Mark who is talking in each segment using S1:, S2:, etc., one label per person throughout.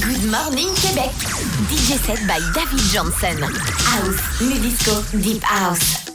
S1: Good Morning Québec. DJ set by David Johnson. House, nu disco, deep house.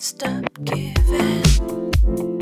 S2: stop giving.